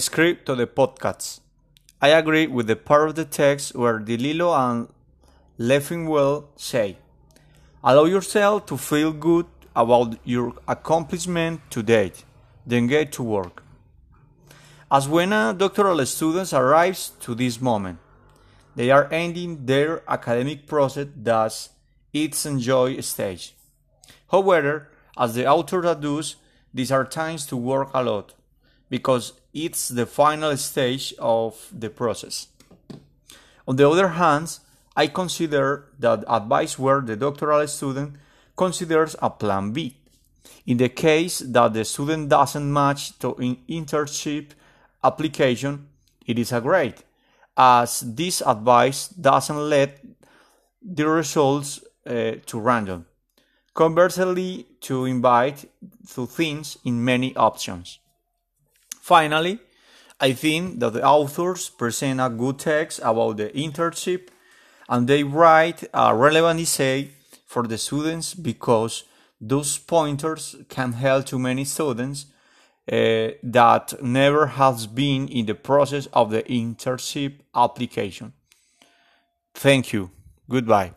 Script to the podcast. I agree with the part of the text where DiLillo and Leffingwell say, Allow yourself to feel good about your accomplishment to date, then get to work. As when a doctoral student arrives to this moment, they are ending their academic process thus its enjoy stage. However, as the author adduces, these are times to work a lot because it's the final stage of the process. On the other hand, I consider that advice where the doctoral student considers a plan B. In the case that the student doesn't match to an internship application, it is a great, as this advice doesn't let the results uh, to random. Conversely, to invite to things in many options. Finally, I think that the authors present a good text about the internship and they write a relevant essay for the students because those pointers can help to many students uh, that never has been in the process of the internship application. Thank you. Goodbye.